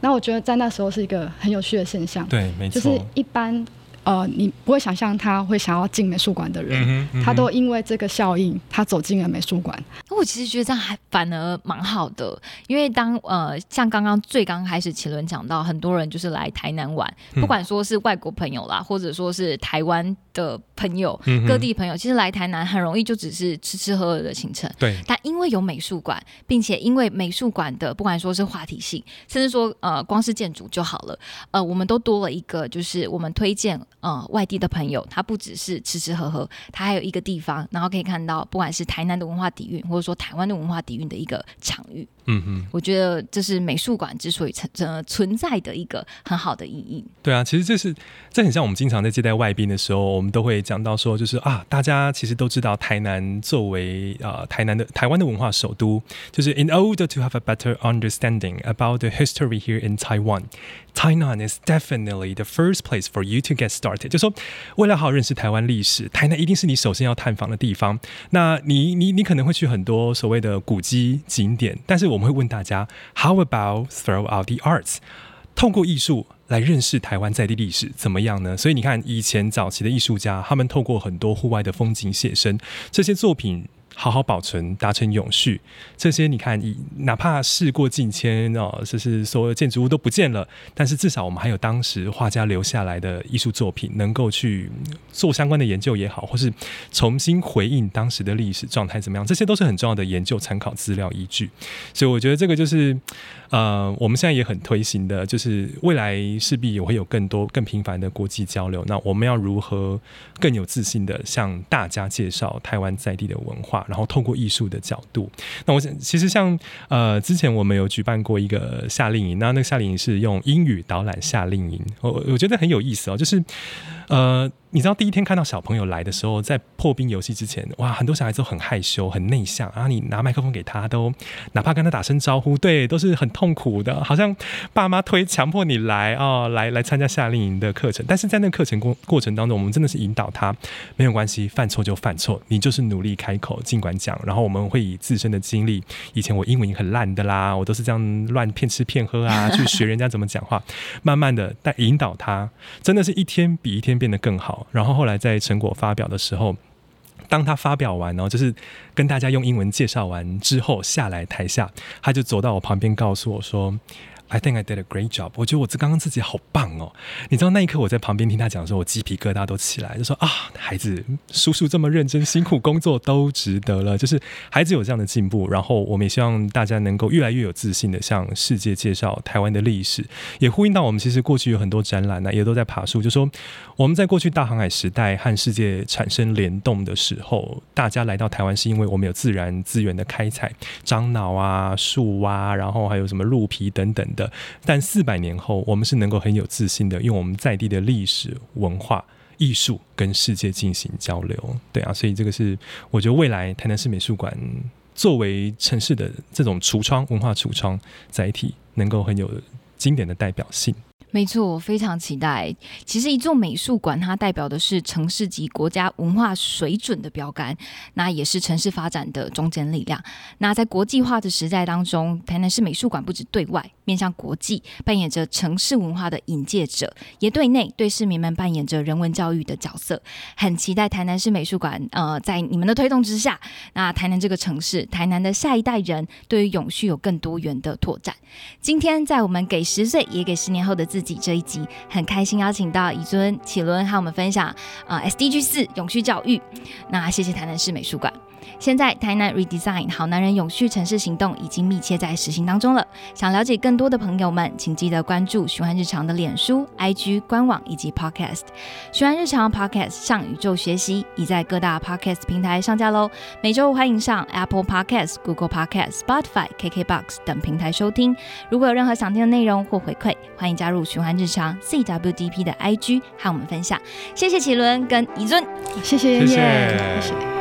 那我觉得在那时候是一个很有趣的现象，对，没错，就是一般。呃，你不会想象他会想要进美术馆的人，他都因为这个效应，他走进了美术馆。我其实觉得这样还反而蛮好的，因为当呃，像刚刚最刚开始奇伦讲到，很多人就是来台南玩，不管说是外国朋友啦，或者说是台湾的朋友，各地朋友，其实来台南很容易就只是吃吃喝喝的行程。对，但因为有美术馆，并且因为美术馆的不管说是话题性，甚至说呃，光是建筑就好了，呃，我们都多了一个，就是我们推荐。呃，外地的朋友，他不只是吃吃喝喝，他还有一个地方，然后可以看到，不管是台南的文化底蕴，或者说台湾的文化底蕴的一个场域。嗯哼，我觉得这是美术馆之所以存呃存在的一个很好的意义。对啊，其实这是这很像我们经常在接待外宾的时候，我们都会讲到说，就是啊，大家其实都知道台南作为啊台南的台湾的文化首都，就是 in order to have a better understanding about the history here in Taiwan, Tainan is definitely the first place for you to get started. started，就说为了好好认识台湾历史，台南一定是你首先要探访的地方。那你你你可能会去很多所谓的古迹景点，但是我们会问大家，How about throw out the arts？透过艺术来认识台湾在地历史怎么样呢？所以你看，以前早期的艺术家，他们透过很多户外的风景写生，这些作品。好好保存，达成永续。这些你看，以哪怕事过境迁哦，就是所有建筑物都不见了，但是至少我们还有当时画家留下来的艺术作品，能够去做相关的研究也好，或是重新回应当时的历史状态怎么样，这些都是很重要的研究参考资料依据。所以我觉得这个就是呃，我们现在也很推行的，就是未来势必也会有更多更频繁的国际交流。那我们要如何更有自信的向大家介绍台湾在地的文化？然后透过艺术的角度，那我想其实像呃之前我们有举办过一个夏令营，那那个夏令营是用英语导览夏令营，我我觉得很有意思哦，就是呃。你知道第一天看到小朋友来的时候，在破冰游戏之前，哇，很多小孩子都很害羞、很内向。然后你拿麦克风给他，都哪怕跟他打声招呼，对，都是很痛苦的，好像爸妈推强迫你来哦，来来参加夏令营的课程。但是在那个课程过过程当中，我们真的是引导他，没有关系，犯错就犯错，你就是努力开口，尽管讲。然后我们会以自身的经历，以前我英文很烂的啦，我都是这样乱骗吃骗喝啊，去学人家怎么讲话，慢慢的带引导他，真的是一天比一天变得更好。然后后来在成果发表的时候，当他发表完，然后就是跟大家用英文介绍完之后下来台下，他就走到我旁边，告诉我说。I think I did a great job。我觉得我这刚刚自己好棒哦！你知道那一刻我在旁边听他讲的时候，我鸡皮疙瘩都起来，就说啊，孩子，叔叔这么认真、辛苦工作都值得了。就是孩子有这样的进步，然后我们也希望大家能够越来越有自信的向世界介绍台湾的历史，也呼应到我们其实过去有很多展览呢，也都在爬树，就说我们在过去大航海时代和世界产生联动的时候，大家来到台湾是因为我们有自然资源的开采，樟脑啊、树蛙，然后还有什么鹿皮等等。但四百年后，我们是能够很有自信的，用我们在地的历史文化艺术跟世界进行交流。对啊，所以这个是我觉得未来台南市美术馆作为城市的这种橱窗文化橱窗载体，能够很有经典的代表性。没错，我非常期待。其实一座美术馆，它代表的是城市及国家文化水准的标杆，那也是城市发展的中坚力量。那在国际化的时代当中，台南市美术馆不止对外面向国际，扮演着城市文化的引介者，也对内对市民们扮演着人文教育的角色。很期待台南市美术馆，呃，在你们的推动之下，那台南这个城市，台南的下一代人对于永续有更多元的拓展。今天在我们给十岁也给十年后的自自己这一集，很开心邀请到以尊启伦和我们分享啊 SDG 四永续教育。那谢谢台南市美术馆。现在台南 Redesign 好男人永续城市行动已经密切在实行当中了。想了解更多的朋友们，请记得关注徐欢日常的脸书、IG 官网以及 Podcast。徐欢日常 Podcast 上宇宙学习已在各大 Podcast 平台上架喽。每周五欢迎上 Apple Podcast、Google Podcast、Spotify、KKBox 等平台收听。如果有任何想听的内容或回馈，欢迎加入循环日常 CWDP 的 IG 和我们分享。谢谢启伦跟怡尊，谢谢谢谢谢。